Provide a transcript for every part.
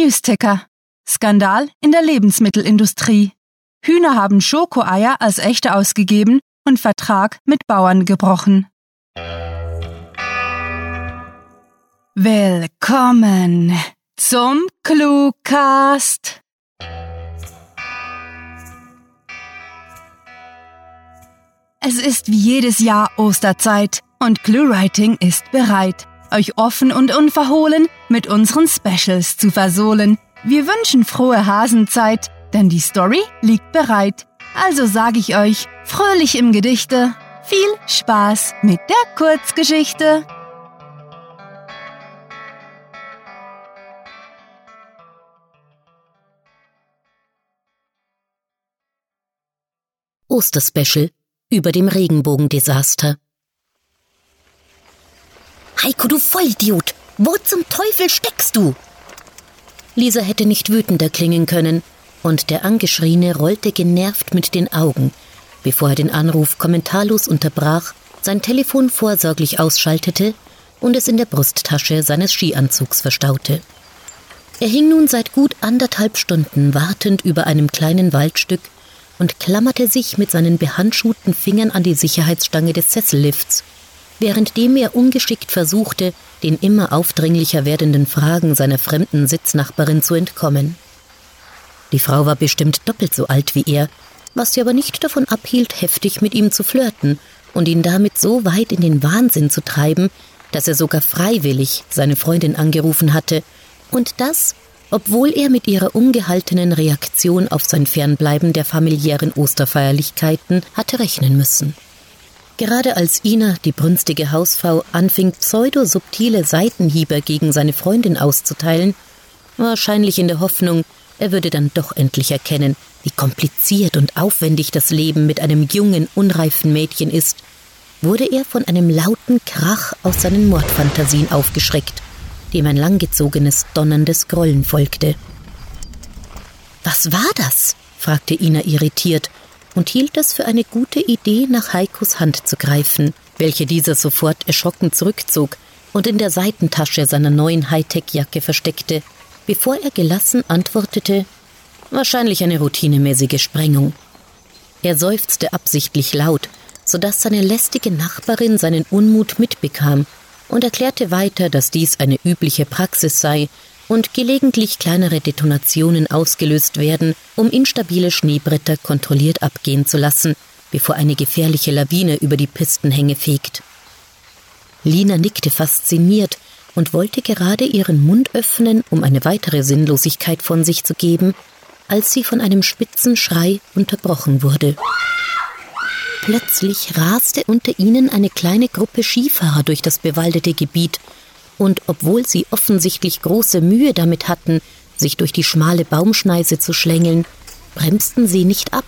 Newsticker. Skandal in der Lebensmittelindustrie. Hühner haben Schokoeier als echte ausgegeben und Vertrag mit Bauern gebrochen. Willkommen zum Cluecast. Es ist wie jedes Jahr Osterzeit und ClueWriting ist bereit, euch offen und unverhohlen mit unseren Specials zu versohlen. Wir wünschen frohe Hasenzeit, denn die Story liegt bereit. Also sage ich euch, fröhlich im Gedichte, viel Spaß mit der Kurzgeschichte. Osterspecial über dem Regenbogendesaster. Heiko, du Vollidiot! Wo zum Teufel steckst du? Lisa hätte nicht wütender klingen können, und der Angeschriene rollte genervt mit den Augen, bevor er den Anruf kommentarlos unterbrach, sein Telefon vorsorglich ausschaltete und es in der Brusttasche seines Skianzugs verstaute. Er hing nun seit gut anderthalb Stunden wartend über einem kleinen Waldstück und klammerte sich mit seinen behandschuhten Fingern an die Sicherheitsstange des Sessellifts, währenddem er ungeschickt versuchte, den immer aufdringlicher werdenden Fragen seiner fremden Sitznachbarin zu entkommen. Die Frau war bestimmt doppelt so alt wie er, was sie aber nicht davon abhielt, heftig mit ihm zu flirten und ihn damit so weit in den Wahnsinn zu treiben, dass er sogar freiwillig seine Freundin angerufen hatte, und das, obwohl er mit ihrer ungehaltenen Reaktion auf sein Fernbleiben der familiären Osterfeierlichkeiten hatte rechnen müssen. Gerade als Ina, die brünstige Hausfrau, anfing, pseudo-subtile Seitenhiebe gegen seine Freundin auszuteilen, wahrscheinlich in der Hoffnung, er würde dann doch endlich erkennen, wie kompliziert und aufwendig das Leben mit einem jungen, unreifen Mädchen ist, wurde er von einem lauten Krach aus seinen Mordfantasien aufgeschreckt dem ein langgezogenes, donnerndes Grollen folgte. Was war das? fragte Ina irritiert und hielt es für eine gute Idee, nach Heikos Hand zu greifen, welche dieser sofort erschrocken zurückzog und in der Seitentasche seiner neuen Hightech-Jacke versteckte, bevor er gelassen antwortete, wahrscheinlich eine routinemäßige Sprengung. Er seufzte absichtlich laut, so dass seine lästige Nachbarin seinen Unmut mitbekam und erklärte weiter, dass dies eine übliche Praxis sei und gelegentlich kleinere Detonationen ausgelöst werden, um instabile Schneebretter kontrolliert abgehen zu lassen, bevor eine gefährliche Lawine über die Pistenhänge fegt. Lina nickte fasziniert und wollte gerade ihren Mund öffnen, um eine weitere Sinnlosigkeit von sich zu geben, als sie von einem spitzen Schrei unterbrochen wurde. Plötzlich raste unter ihnen eine kleine Gruppe Skifahrer durch das bewaldete Gebiet, und obwohl sie offensichtlich große Mühe damit hatten, sich durch die schmale Baumschneise zu schlängeln, bremsten sie nicht ab,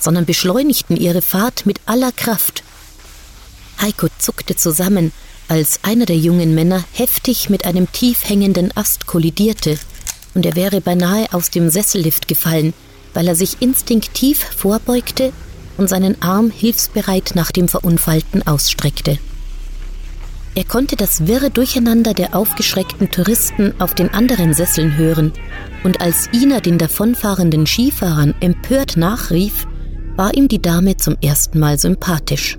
sondern beschleunigten ihre Fahrt mit aller Kraft. Heiko zuckte zusammen, als einer der jungen Männer heftig mit einem tief hängenden Ast kollidierte, und er wäre beinahe aus dem Sessellift gefallen, weil er sich instinktiv vorbeugte und seinen Arm hilfsbereit nach dem Verunfallten ausstreckte. Er konnte das wirre Durcheinander der aufgeschreckten Touristen auf den anderen Sesseln hören, und als Ina den davonfahrenden Skifahrern empört nachrief, war ihm die Dame zum ersten Mal sympathisch.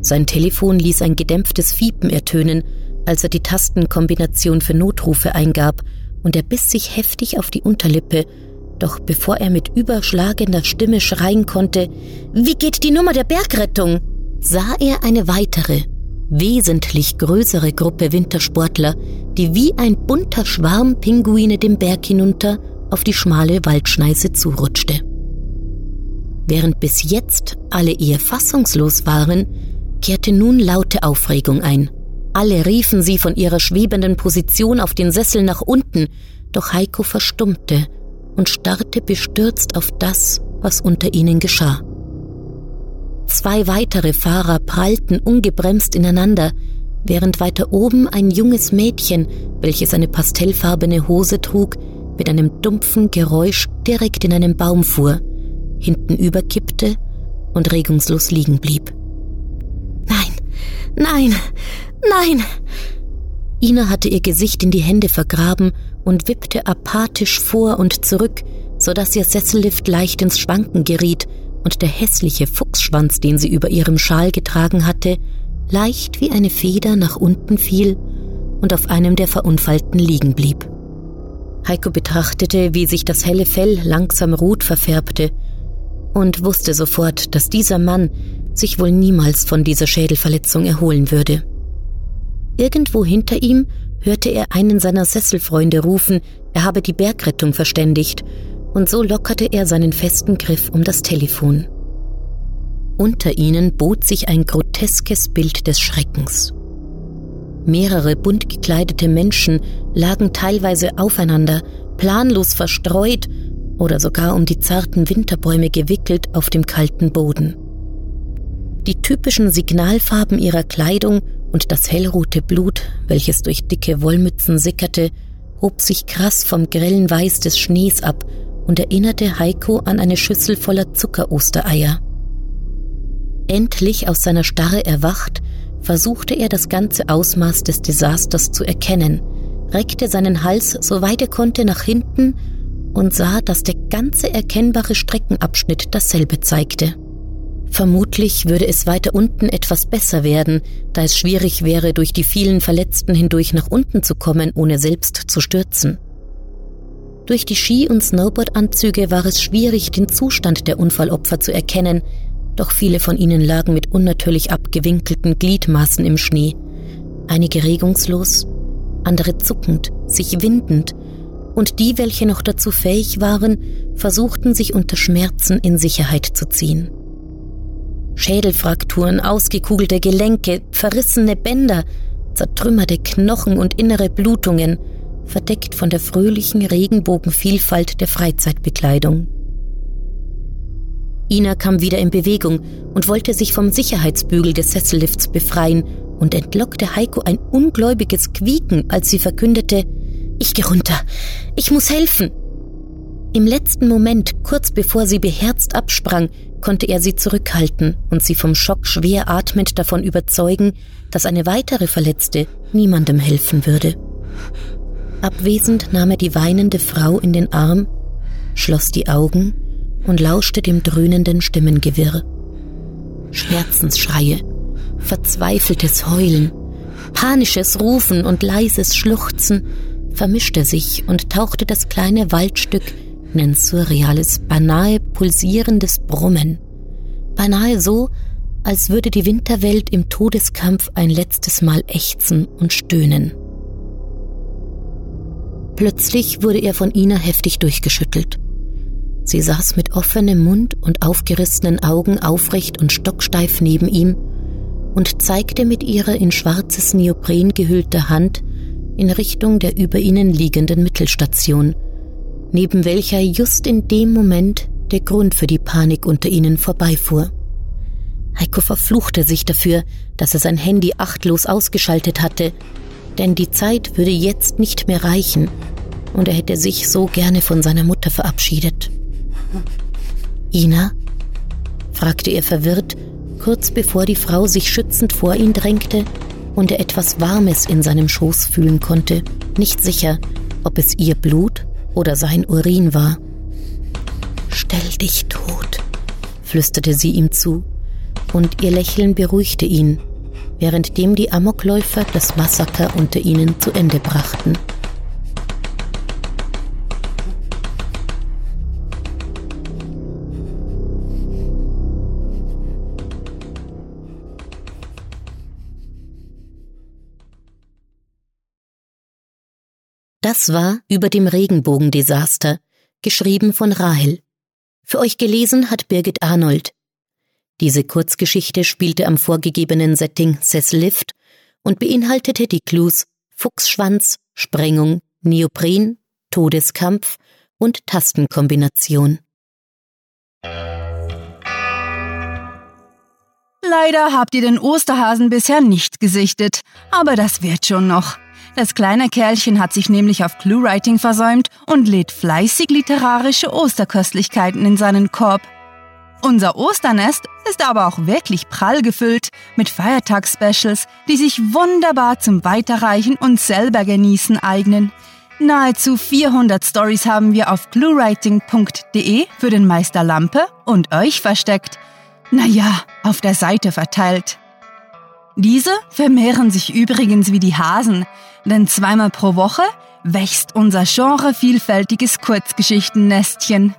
Sein Telefon ließ ein gedämpftes Fiepen ertönen, als er die Tastenkombination für Notrufe eingab, und er biss sich heftig auf die Unterlippe, doch bevor er mit überschlagender Stimme schreien konnte, Wie geht die Nummer der Bergrettung? sah er eine weitere, wesentlich größere Gruppe Wintersportler, die wie ein bunter Schwarm Pinguine den Berg hinunter auf die schmale Waldschneise zurutschte. Während bis jetzt alle eher fassungslos waren, kehrte nun laute Aufregung ein. Alle riefen sie von ihrer schwebenden Position auf den Sessel nach unten, doch Heiko verstummte und starrte bestürzt auf das, was unter ihnen geschah. Zwei weitere Fahrer prallten ungebremst ineinander, während weiter oben ein junges Mädchen, welches eine pastellfarbene Hose trug, mit einem dumpfen Geräusch direkt in einen Baum fuhr, hinten überkippte und regungslos liegen blieb. Nein, nein, nein! Ina hatte ihr Gesicht in die Hände vergraben und wippte apathisch vor und zurück, so dass ihr Sessellift leicht ins Schwanken geriet und der hässliche Fuchsschwanz, den sie über ihrem Schal getragen hatte, leicht wie eine Feder nach unten fiel und auf einem der Verunfallten liegen blieb. Heiko betrachtete, wie sich das helle Fell langsam rot verfärbte und wusste sofort, dass dieser Mann sich wohl niemals von dieser Schädelverletzung erholen würde. Irgendwo hinter ihm hörte er einen seiner Sesselfreunde rufen, er habe die Bergrettung verständigt, und so lockerte er seinen festen Griff um das Telefon. Unter ihnen bot sich ein groteskes Bild des Schreckens. Mehrere bunt gekleidete Menschen lagen teilweise aufeinander, planlos verstreut oder sogar um die zarten Winterbäume gewickelt auf dem kalten Boden. Die typischen Signalfarben ihrer Kleidung und das hellrote Blut, welches durch dicke Wollmützen sickerte, hob sich krass vom grellen Weiß des Schnees ab und erinnerte Heiko an eine Schüssel voller Zuckerostereier. Endlich aus seiner Starre erwacht, versuchte er das ganze Ausmaß des Desasters zu erkennen, reckte seinen Hals so weit er konnte nach hinten und sah, dass der ganze erkennbare Streckenabschnitt dasselbe zeigte. Vermutlich würde es weiter unten etwas besser werden, da es schwierig wäre, durch die vielen Verletzten hindurch nach unten zu kommen, ohne selbst zu stürzen. Durch die Ski- und Snowboardanzüge war es schwierig, den Zustand der Unfallopfer zu erkennen, doch viele von ihnen lagen mit unnatürlich abgewinkelten Gliedmaßen im Schnee, einige regungslos, andere zuckend, sich windend, und die, welche noch dazu fähig waren, versuchten sich unter Schmerzen in Sicherheit zu ziehen. Schädelfrakturen, ausgekugelte Gelenke, verrissene Bänder, zertrümmerte Knochen und innere Blutungen, verdeckt von der fröhlichen Regenbogenvielfalt der Freizeitbekleidung. Ina kam wieder in Bewegung und wollte sich vom Sicherheitsbügel des Sessellifts befreien und entlockte Heiko ein ungläubiges Quieken, als sie verkündete, ich geh runter, ich muss helfen. Im letzten Moment, kurz bevor sie beherzt absprang, konnte er sie zurückhalten und sie vom Schock schwer atmend davon überzeugen, dass eine weitere Verletzte niemandem helfen würde. Abwesend nahm er die weinende Frau in den Arm, schloss die Augen und lauschte dem dröhnenden Stimmengewirr. Schmerzensschreie, verzweifeltes Heulen, panisches Rufen und leises Schluchzen vermischte sich und tauchte das kleine Waldstück in ein surreales, beinahe pulsierendes Brummen. Beinahe so, als würde die Winterwelt im Todeskampf ein letztes Mal ächzen und stöhnen. Plötzlich wurde er von Ina heftig durchgeschüttelt. Sie saß mit offenem Mund und aufgerissenen Augen aufrecht und stocksteif neben ihm und zeigte mit ihrer in schwarzes Neopren gehüllter Hand in Richtung der über ihnen liegenden Mittelstation, neben welcher just in dem Moment der Grund für die Panik unter ihnen vorbeifuhr. Heiko verfluchte sich dafür, dass er sein Handy achtlos ausgeschaltet hatte, denn die Zeit würde jetzt nicht mehr reichen und er hätte sich so gerne von seiner Mutter verabschiedet. Ina? fragte er verwirrt, kurz bevor die Frau sich schützend vor ihn drängte und er etwas Warmes in seinem Schoß fühlen konnte, nicht sicher, ob es ihr Blut oder sein Urin war. Stell dich tot, flüsterte sie ihm zu, und ihr Lächeln beruhigte ihn, währenddem die Amokläufer das Massaker unter ihnen zu Ende brachten. Das war über dem Regenbogendesaster, geschrieben von Rahel. Für euch gelesen hat Birgit Arnold. Diese Kurzgeschichte spielte am vorgegebenen Setting Sesslift und beinhaltete die Clues Fuchsschwanz, Sprengung, Neopren, Todeskampf und Tastenkombination. Leider habt ihr den Osterhasen bisher nicht gesichtet, aber das wird schon noch. Das kleine Kerlchen hat sich nämlich auf Cluewriting versäumt und lädt fleißig literarische Osterköstlichkeiten in seinen Korb. Unser Osternest ist aber auch wirklich prall gefüllt mit Feiertagsspecials, die sich wunderbar zum Weiterreichen und selber genießen eignen. Nahezu 400 Stories haben wir auf cluewriting.de für den Meister Lampe und euch versteckt. Naja, auf der Seite verteilt. Diese vermehren sich übrigens wie die Hasen, denn zweimal pro Woche wächst unser genrevielfältiges Kurzgeschichtennestchen.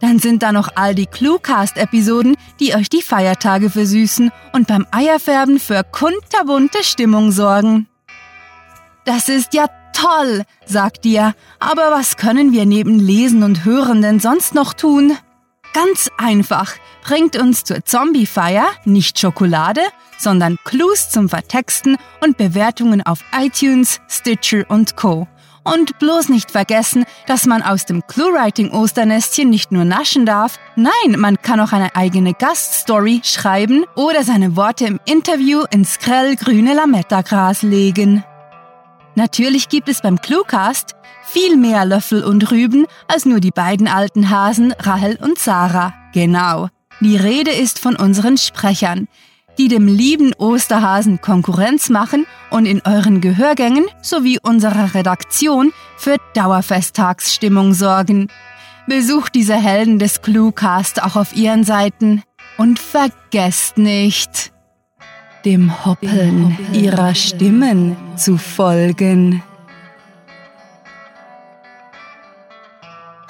Dann sind da noch all die Cluecast-Episoden, die euch die Feiertage versüßen und beim Eierfärben für kunterbunte Stimmung sorgen. Das ist ja toll, sagt ihr, aber was können wir neben Lesen und Hören denn sonst noch tun? Ganz einfach, bringt uns zur Zombie-Feier nicht Schokolade, sondern Clues zum Vertexten und Bewertungen auf iTunes, Stitcher und Co. Und bloß nicht vergessen, dass man aus dem Cluewriting-Osternestchen nicht nur naschen darf, nein, man kann auch eine eigene Gaststory schreiben oder seine Worte im Interview ins grellgrüne Lametta-Gras legen. Natürlich gibt es beim Cluecast viel mehr Löffel und Rüben als nur die beiden alten Hasen Rahel und Sarah. Genau. Die Rede ist von unseren Sprechern, die dem lieben Osterhasen Konkurrenz machen und in euren Gehörgängen sowie unserer Redaktion für Dauerfesttagsstimmung sorgen. Besucht diese Helden des Cluecast auch auf ihren Seiten und vergesst nicht, dem Hoppeln ihrer Stimmen zu folgen.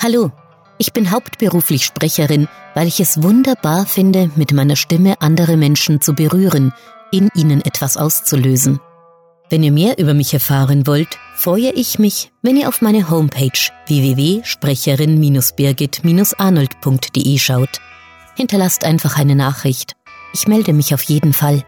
Hallo, ich bin hauptberuflich Sprecherin, weil ich es wunderbar finde, mit meiner Stimme andere Menschen zu berühren, in ihnen etwas auszulösen. Wenn ihr mehr über mich erfahren wollt, freue ich mich, wenn ihr auf meine Homepage www.sprecherin-birgit-arnold.de schaut. Hinterlasst einfach eine Nachricht. Ich melde mich auf jeden Fall.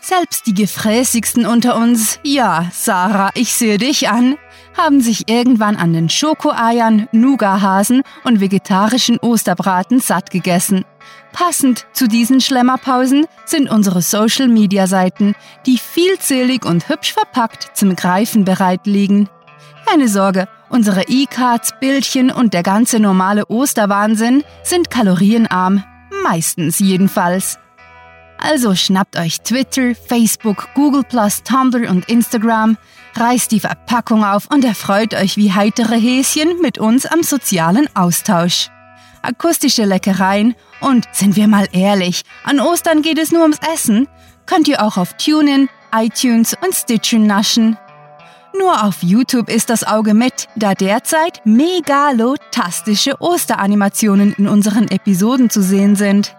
Selbst die gefräßigsten unter uns, ja, Sarah, ich sehe dich an, haben sich irgendwann an den Schokoeiern, Nougahasen und vegetarischen Osterbraten satt gegessen. Passend zu diesen Schlemmerpausen sind unsere Social-Media-Seiten, die vielzählig und hübsch verpackt zum Greifen bereit liegen. Keine Sorge, unsere E-Cards, Bildchen und der ganze normale Osterwahnsinn sind kalorienarm, meistens jedenfalls. Also schnappt euch Twitter, Facebook, Google Tumblr und Instagram, reißt die Verpackung auf und erfreut euch wie heitere Häschen mit uns am sozialen Austausch. Akustische Leckereien und, sind wir mal ehrlich, an Ostern geht es nur ums Essen, könnt ihr auch auf TuneIn, iTunes und Stitcher naschen. Nur auf YouTube ist das Auge mit, da derzeit megalotastische Osteranimationen in unseren Episoden zu sehen sind.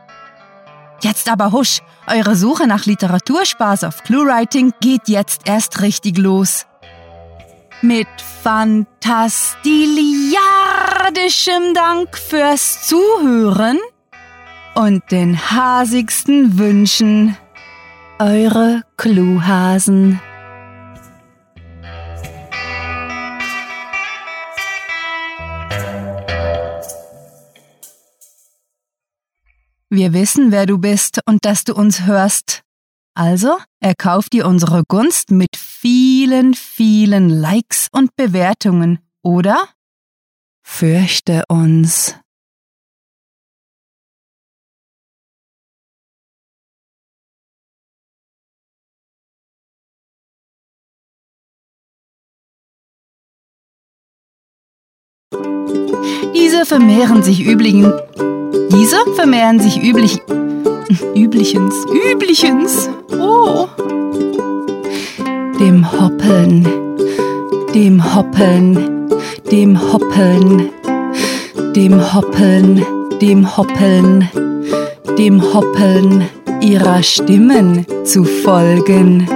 Jetzt aber husch, eure Suche nach Literaturspaß auf ClueWriting geht jetzt erst richtig los. Mit fantastiliardischem Dank fürs Zuhören und den hasigsten Wünschen. Eure Cluehasen. Wir wissen, wer du bist und dass du uns hörst. Also erkauf dir unsere Gunst mit vielen, vielen Likes und Bewertungen, oder? Fürchte uns. Diese vermehren sich übrigens diese vermehren sich üblich. Üblichens. Üblichens. Oh. Dem Hoppeln. Dem Hoppeln. Dem Hoppeln. Dem Hoppeln. Dem Hoppeln. Dem Hoppeln ihrer Stimmen zu folgen.